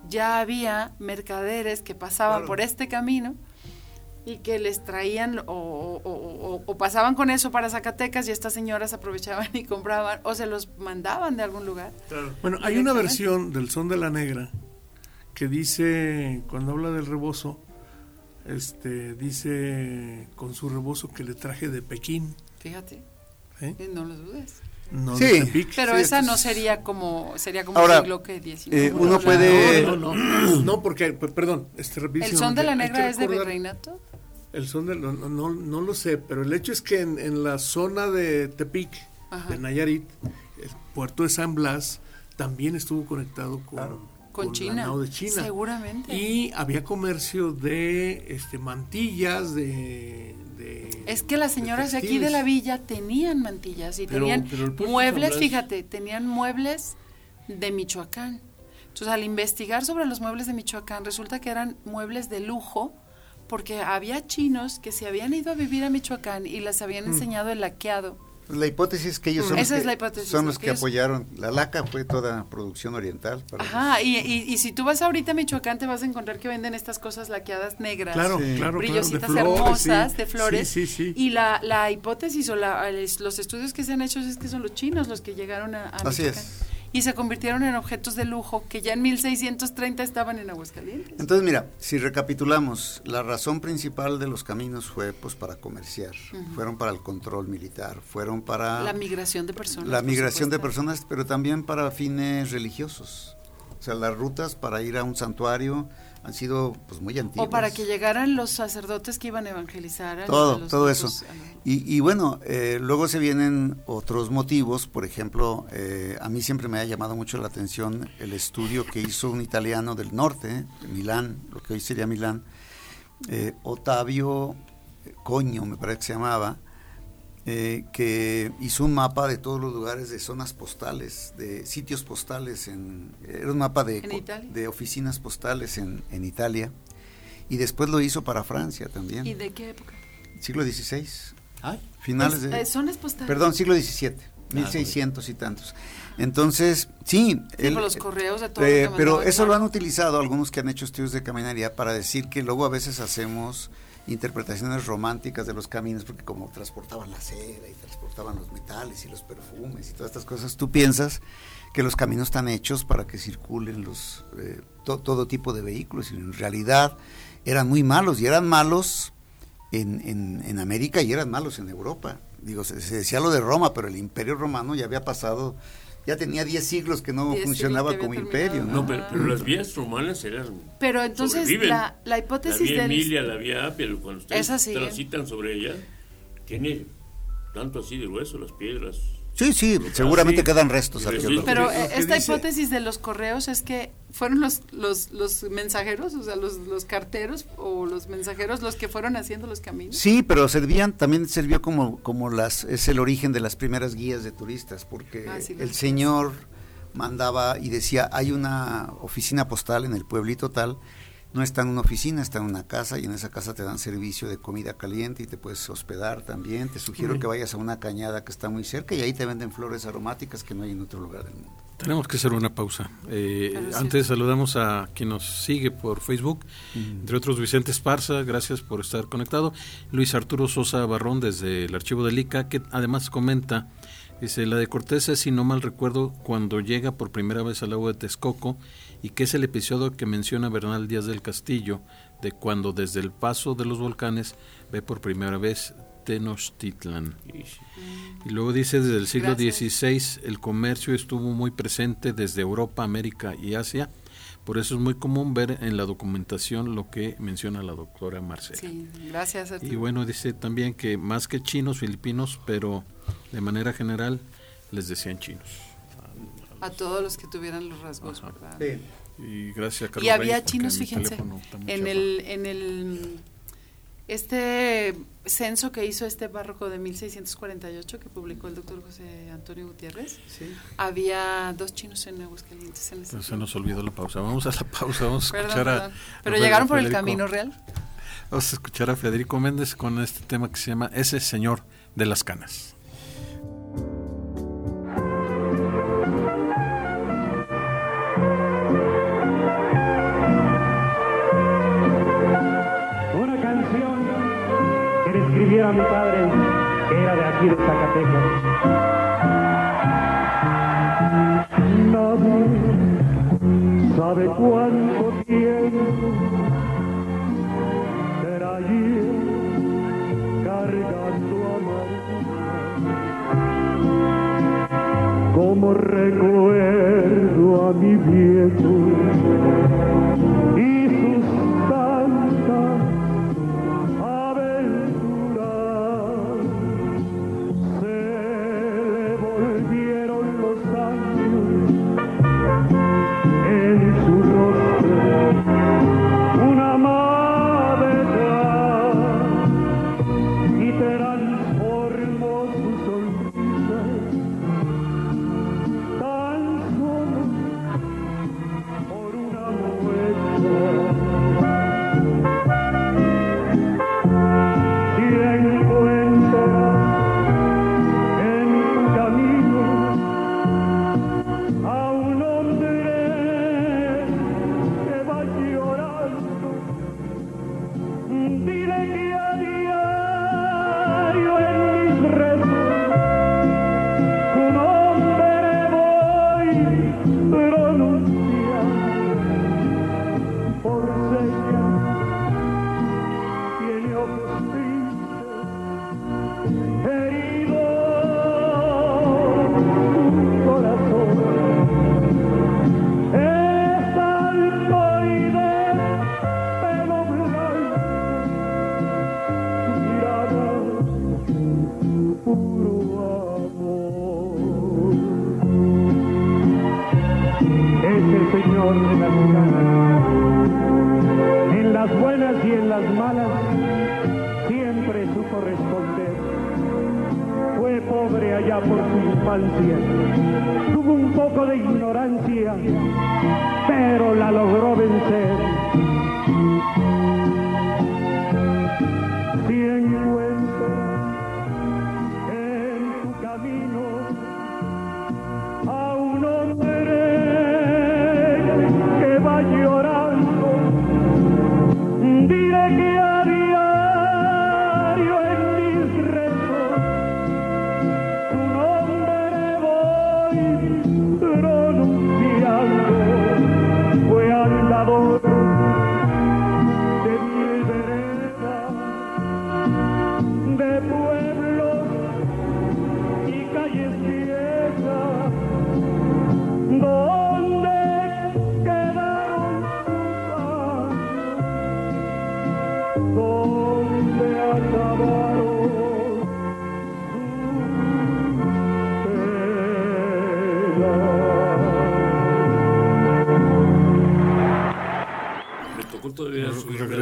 ya había mercaderes que pasaban por este camino y que les traían o, o- o- o- o pasaban con eso para Zacatecas y estas señoras aprovechaban y compraban o se los mandaban de algún lugar. Bueno, hay una versión del Son de la Negra que dice, cuando habla del rebozo, este, dice con su rebozo que le traje de Pekín, Fíjate, ¿eh? y no lo dudes. no Sí. Pero Sí, esa no sería como sería como Ahora, siglo que 19. eh, uno ¿no? puede- No, no, no, no, porque, perdón, este El son de la negra es de virreinato. El son de no, no, no, no lo sé, pero el hecho es que en, en la zona de Tepic, Ajá. de Nayarit, el puerto de San Blas también estuvo conectado con, Con la China. nao de China. Seguramente. Y había comercio de este mantillas, de... de- Es que las señoras de aquí de la villa tenían mantillas y Pero- tenían pero muebles, Blas- fíjate, tenían muebles de Michoacán. Entonces, al investigar sobre los muebles de Michoacán, resulta que eran muebles de lujo porque había chinos que se habían ido a vivir a Michoacán y les habían enseñado el laqueado La hipótesis es que ellos son, Esa los, es que, la hipótesis, son los Que ellos- apoyaron. La LACA fue toda producción oriental. para Ajá, y, y, y si tú vas ahorita a Michoacán te vas a encontrar que venden estas cosas laqueadas negras. Claro, Sí. claro, claro, de brillositas flores, hermosas sí. de flores Sí, sí, sí. y la, la hipótesis o la- los estudios que se han hecho es que son los chinos los que llegaron a, a Así Michoacán es. Y se convirtieron en objetos de lujo que ya en 1630 estaban en Aguascalientes. Entonces, mira, si recapitulamos, la razón principal de los caminos fue pues para comerciar, fueron para el control militar, fueron para la migración de personas. la migración de personas, pero también para fines religiosos. O sea, las rutas para ir a un santuario han sido pues muy antiguas. O para que llegaran los sacerdotes que iban a evangelizar. a todo, los todo grupos, eso. Y, y bueno, eh, luego se vienen otros motivos, por ejemplo, eh, a mí siempre me ha llamado mucho la atención el estudio que hizo un italiano del norte, de Milán, lo que hoy sería Milán, eh, Otavio Coño, me parece que se llamaba, eh, que hizo un mapa de todos los lugares de zonas postales, de sitios postales, en, era un mapa de, de oficinas postales en, en Italia, y después lo hizo para Francia también. ¿Y de qué época? Siglo XVI. Ay, Finales Es- de... eh, son postales. Perdón, siglo XVII. 1600 y tantos. Entonces, sí. Sí, el- los correos de todo eh, pero eso lo han utilizado algunos que han hecho estudios de caminaría para decir que luego a veces hacemos interpretaciones románticas de los caminos, porque como transportaban la seda y transportaban los metales y los perfumes y todas estas cosas, tú piensas que los caminos están hechos para que circulen los eh, to- todo tipo de vehículos y en realidad eran muy malos y eran malos en, en, en América y eran malos en Europa. Digo, se, se decía lo de Roma, pero el imperio romano ya había pasado, ya tenía 10 siglos que no 10 siglos funcionaba que como terminado, imperio. No, ¿no? pero, pero las vías romanas eran. Pero entonces la, la hipótesis La vía del... Emilia, la vía Apia, cuando ustedes ¿eh? transitan sobre ella, tiene tanto así de hueso, las piedras. Sí, sí, seguramente quedan restos arqueológicos. Pero eh, esta hipótesis de los correos es que fueron los, los, los mensajeros, o sea, los, los carteros o los mensajeros los que fueron haciendo los caminos. Sí, pero servían, también sirvió como, como las, es el origen de las primeras guías de turistas, porque Ah, sí, el señor mandaba y decía, hay una oficina postal en el pueblito tal, no está en una oficina, está en una casa y en esa casa te dan servicio de comida caliente y te puedes hospedar también. Te sugiero que vayas a una cañada que está muy cerca y ahí te venden flores aromáticas que no hay en otro lugar del mundo. Tenemos que hacer una pausa. Eh, sí. antes saludamos a quien nos sigue por Facebook, entre otros Vicente Esparza, gracias por estar conectado. Luis Arturo Sosa Barrón desde el archivo del ICA, que además comenta, dice, la de Cortés es, si no mal recuerdo, cuando llega por primera vez al lago de Texcoco y que es el episodio que menciona Bernal Díaz del Castillo, de cuando desde el paso de los volcanes ve por primera vez Tenochtitlan. Y luego dice, desde el siglo Gracias. XVI el comercio estuvo muy presente desde Europa, América y Asia. Por eso es muy común ver en la documentación lo que menciona la doctora Marcela. Sí, gracias. Arturo. Y bueno, dice también que más que chinos, filipinos, pero de manera general les decían chinos. A todos los que tuvieran los rasgos, ¿verdad? Y gracias a Carlos Y había Reyes, chinos, fíjense, en el, en el este censo que hizo este párroco de 1648 que publicó el doctor José Antonio Gutiérrez, había dos chinos en Aguascalientes. En Pues se nos olvidó la pausa. Vamos a la pausa, vamos a Perdón, escuchar a... Pero a llegaron por el camino real. Vamos a escuchar a Federico Méndez con este tema que se llama Ese Señor de las Canas. A mi padre, era de aquí de Zacatecas. Nadie sabe cuánto tiempo será allí cargando amargura. Como recuerdo a mi viejo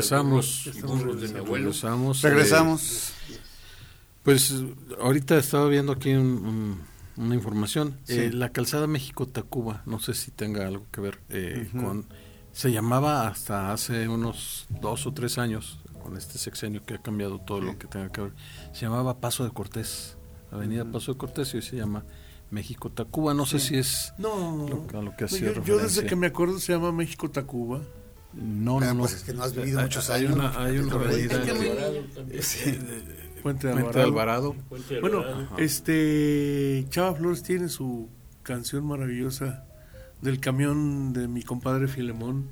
Regresamos. burro de mi abuelo. Regresamos. eh, Regresamos. Pues ahorita estaba viendo aquí un- un- una información. Sí. Eh, la calzada México-Tacuba, no sé si tenga algo que ver eh, con... Se llamaba hasta hace unos dos o tres años, con este sexenio que ha cambiado todo lo que tenga que ver, se llamaba Paso de Cortés, Avenida Paso de Cortés, y hoy se llama México-Tacuba. No sé si es No, lo, a lo que no, hacía yo, yo desde que me acuerdo se llama México Tacuba. No, Ah, no, no. pues es que no has vivido Hay- muchos hay años. una- hay una muy- Puente de Puente de Alvarado. Alvarado. Puente de Bueno, Alvarado. este Chava Flores tiene su canción maravillosa del camión de mi compadre Filemón.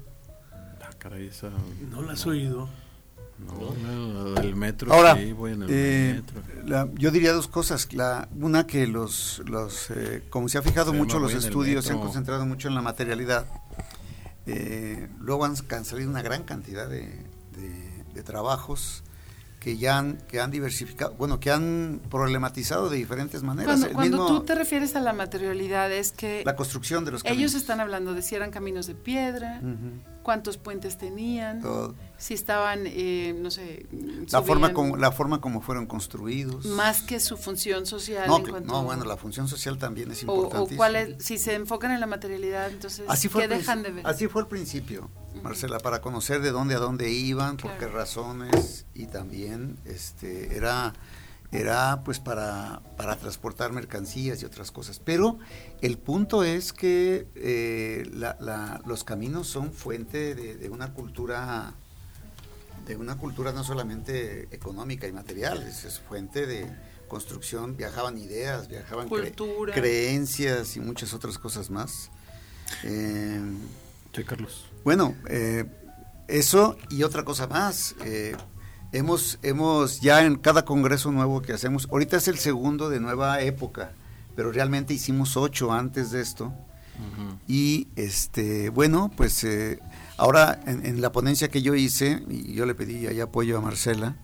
Ah, caray, esa... ¿No la has oído? No, la del metro, Ahora, sí, voy en el eh, metro. la- yo diría dos cosas. La, una que los, los eh, como se ha fijado Se mucho los el estudios, se han concentrado mucho en la materialidad. Eh, luego han, han salido una gran cantidad de, de- de trabajos que ya han, que han diversificado, bueno, que han problematizado de diferentes maneras. Cuando, cuando mismo- tú te refieres a la materialidad es que la construcción de los ellos caminos. están hablando de si eran caminos de piedra, cuántos puentes tenían, todo. Si estaban, eh, no sé, la forma como la forma como fueron construidos. más que su función social. no, en cuanto- no, bueno, la función social también es o, o importante. cuál es, si se enfocan en la materialidad, entonces, Así fue, ¿qué al dejan princi- de ver? así fue al principio, Marcela, para conocer de dónde a dónde iban, por qué razones y también este era era pues para, para transportar mercancías y otras cosas. Pero el punto es que eh, la- la- los caminos son fuente de, de una cultura de una cultura no solamente económica y material, es, es fuente de construcción, viajaban ideas, viajaban cre- Cultura. creencias y muchas otras cosas más. Eh, Sí, Carlos. bueno, eh, eso y otra cosa más. eh, hemos, hemos ya en cada congreso nuevo que hacemos, ahorita es el segundo de nueva época, pero realmente hicimos ocho antes de esto. Y este, bueno, pues eh, ahora en, en la ponencia que yo hice, y yo le pedí ahí apoyo a Marcela,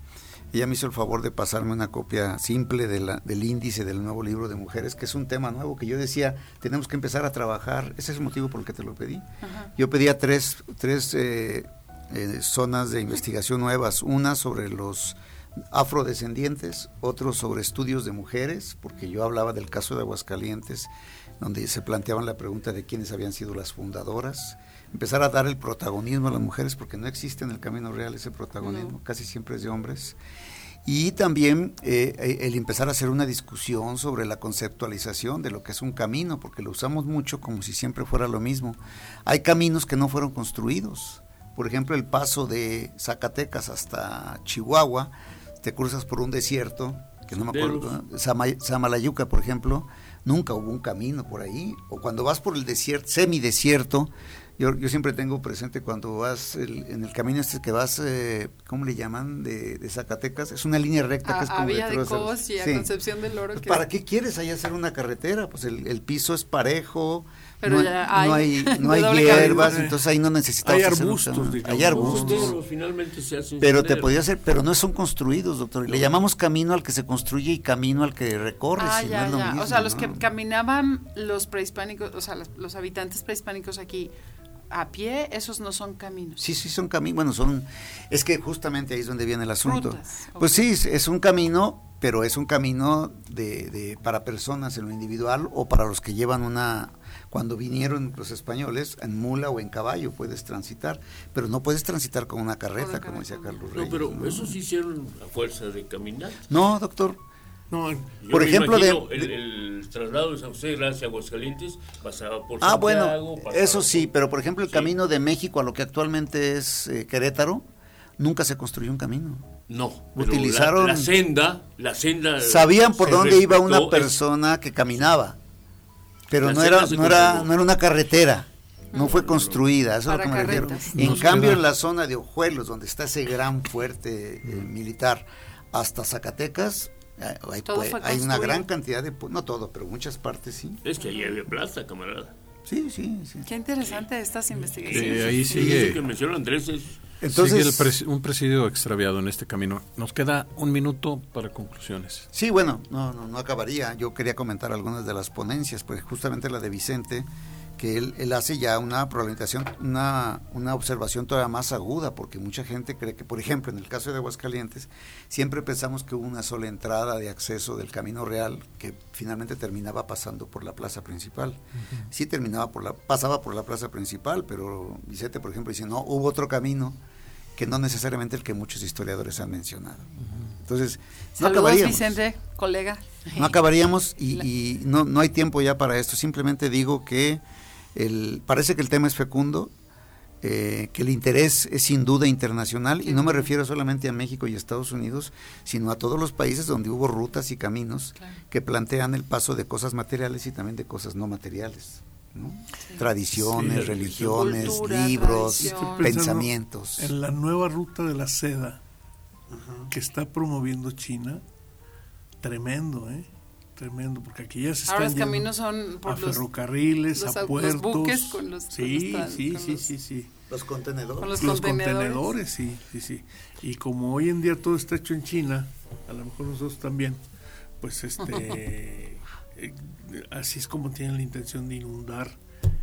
ella me hizo el favor de pasarme una copia simple de la, del índice del nuevo libro de mujeres, que es un tema nuevo que yo decía, tenemos que empezar a trabajar. Ese es el motivo por el que te lo pedí. Ajá. Yo pedía tres, tres eh, eh, zonas de investigación nuevas, una sobre los afrodescendientes, otro sobre estudios de mujeres, porque yo hablaba del caso de Aguascalientes, donde se planteaban la pregunta de quiénes habían sido las fundadoras, empezar a dar el protagonismo a las mujeres, porque no existe en el camino real ese protagonismo, No. casi siempre es de hombres. Y también eh, eh, el empezar a hacer una discusión sobre la conceptualización de lo que es un camino, porque lo usamos mucho como si siempre fuera lo mismo. Hay caminos que no fueron construidos. Por ejemplo, el paso de Zacatecas hasta Chihuahua, te cruzas por un desierto, que no me acuerdo, Samalayuca, por ejemplo, nunca hubo un camino por ahí. O cuando vas por el desierto, semidesierto, yo, yo siempre tengo presente cuando vas el- en el camino este que vas, eh, ¿cómo le llaman? De, de Zacatecas, es una línea recta que es A, como a Villa de. Cos y a Sí. Concepción del Oro. Pues, que- ¿Para qué quieres ahí hacer una carretera? Pues el, el piso es parejo, Pero no, ya no hay no hierbas, entonces ahí no necesitas Hay hacer un arbustos, digamos. Hay arbustos. Senderos finalmente se hacen Pero te podía hacer, pero no son construidos, doctor. Le llamamos camino al que se construye y camino al que recorre. Ah, si no ya, es lo ya. mismo, o sea, los ¿no? que caminaban los prehispánicos, o sea, los, los habitantes prehispánicos aquí a pie, esos no son caminos. Sí, sí, son caminos. Bueno, son. Es que justamente ahí es donde viene el asunto. Rutas, Pues sí, es- un camino, pero es un camino de, de- para personas en lo individual o para los que llevan una. Cuando vinieron los españoles, en mula o en caballo puedes transitar, pero no puedes transitar con una carreta, como decía Carlos No, Reyes. pero ¿no? eso sí hicieron a fuerza de caminar. No, doctor. No, Yo Por me ejemplo, de- el, el traslado de San José de Gracia a Aguascalientes pasaba por Ah, Santiago, bueno, pasaba eso por- sí, pero por ejemplo el Sí. camino de México a lo que actualmente es eh, Querétaro, nunca se construyó un camino. No, Utilizaron- la, la senda, la senda Sabían por dónde iba una es- persona que caminaba, pero no era, no era, no era una carretera, no fue construida, eso es lo que me refiero. En Nos cambio, queda- en la zona de Ojuelos, donde está ese gran fuerte eh, militar, hasta Zacatecas, eh, hay, Todo pues, fue hay una gran cantidad de, no todo, pero muchas partes sí. Es que ahí había plaza, camarada. Sí, sí, sí. Qué interesante estas investigaciones. Eh, ahí Sí, sigue. que mencionó Andrés es Entonces, Sigue el presi- un presidio extraviado en este camino. Nos queda un minuto para conclusiones. Sí, bueno, no, no, no acabaría. Yo quería comentar algunas de las ponencias, pues justamente la de Vicente, que él, él hace ya una problematización, una, una observación todavía más aguda, porque mucha gente cree que, por ejemplo, en el caso de Aguascalientes, siempre pensamos que hubo una sola entrada de acceso del Camino Real, que finalmente terminaba pasando por la plaza principal. Sí terminaba por la, pasaba por la plaza principal, pero Vicente, por ejemplo, dice, no, hubo otro camino que no necesariamente el que muchos historiadores han mencionado. Entonces, no acabaríamos. Vicente, colega. No acabaríamos y, y no, no hay tiempo ya para esto. Simplemente digo que el, parece que el tema es fecundo, eh, que el interés es sin duda internacional y no me refiero solamente a México y Estados Unidos, sino a todos los países donde hubo rutas y caminos Claro. que plantean el paso de cosas materiales y también de cosas no materiales. ¿no? Tradiciones, Sí, religiones, cultura, libros, pensamientos. En la nueva ruta de la seda que está promoviendo China, tremendo, ¿eh? Tremendo, porque aquí ya se están Ahora los yendo caminos son por a los, ferrocarriles, los a au- los puertos. buques con los- con sí, los sí, con sí, los- sí, sí. Los contenedores. con los, Los contenedores. contenedores, sí, sí, sí. Y como hoy en día todo está hecho en China, a lo mejor nosotros también, pues este, eh, así es como tienen la intención de inundar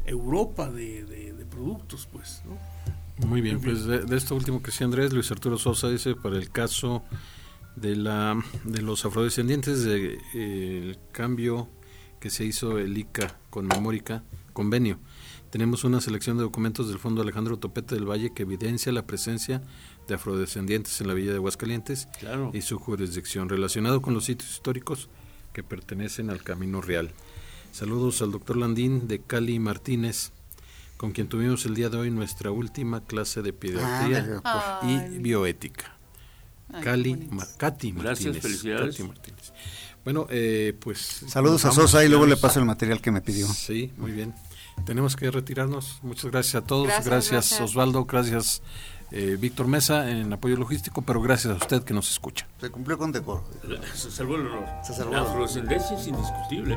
Europa de, de- de productos, pues, ¿no? Muy bien, pues de, de esto último que decía Andrés, Luis Arturo Sosa dice para el caso de la de los afrodescendientes de, eh, cambio que se hizo el ICA con Memórica convenio. Tenemos una selección de documentos del Fondo Alejandro Topete del Valle que evidencia la presencia de afrodescendientes en la villa de Aguascalientes Claro. y su jurisdicción relacionado con los sitios históricos que pertenecen al Camino Real. Saludos al doctor Landín de Cali Martínez, con quien tuvimos el día de hoy nuestra última clase de pediatría Ah, y bioética. Ay, Cali, bonito. Ma- Katy Gracias, Martínez. felicidades. Katy Martínez. Bueno, eh, pues... Saludos a. Sosa y luego le paso el material que me pidió. Sí, muy bien. Tenemos que retirarnos. Muchas gracias a todos. Gracias, Gracias, gracias. Osvaldo. Gracias, eh, Víctor Mesa, en apoyo logístico, pero gracias a usted que nos escucha. Se cumplió con decoro. Se salvó el honor. Se salvó La el honor. afrodescendencia es indiscutible.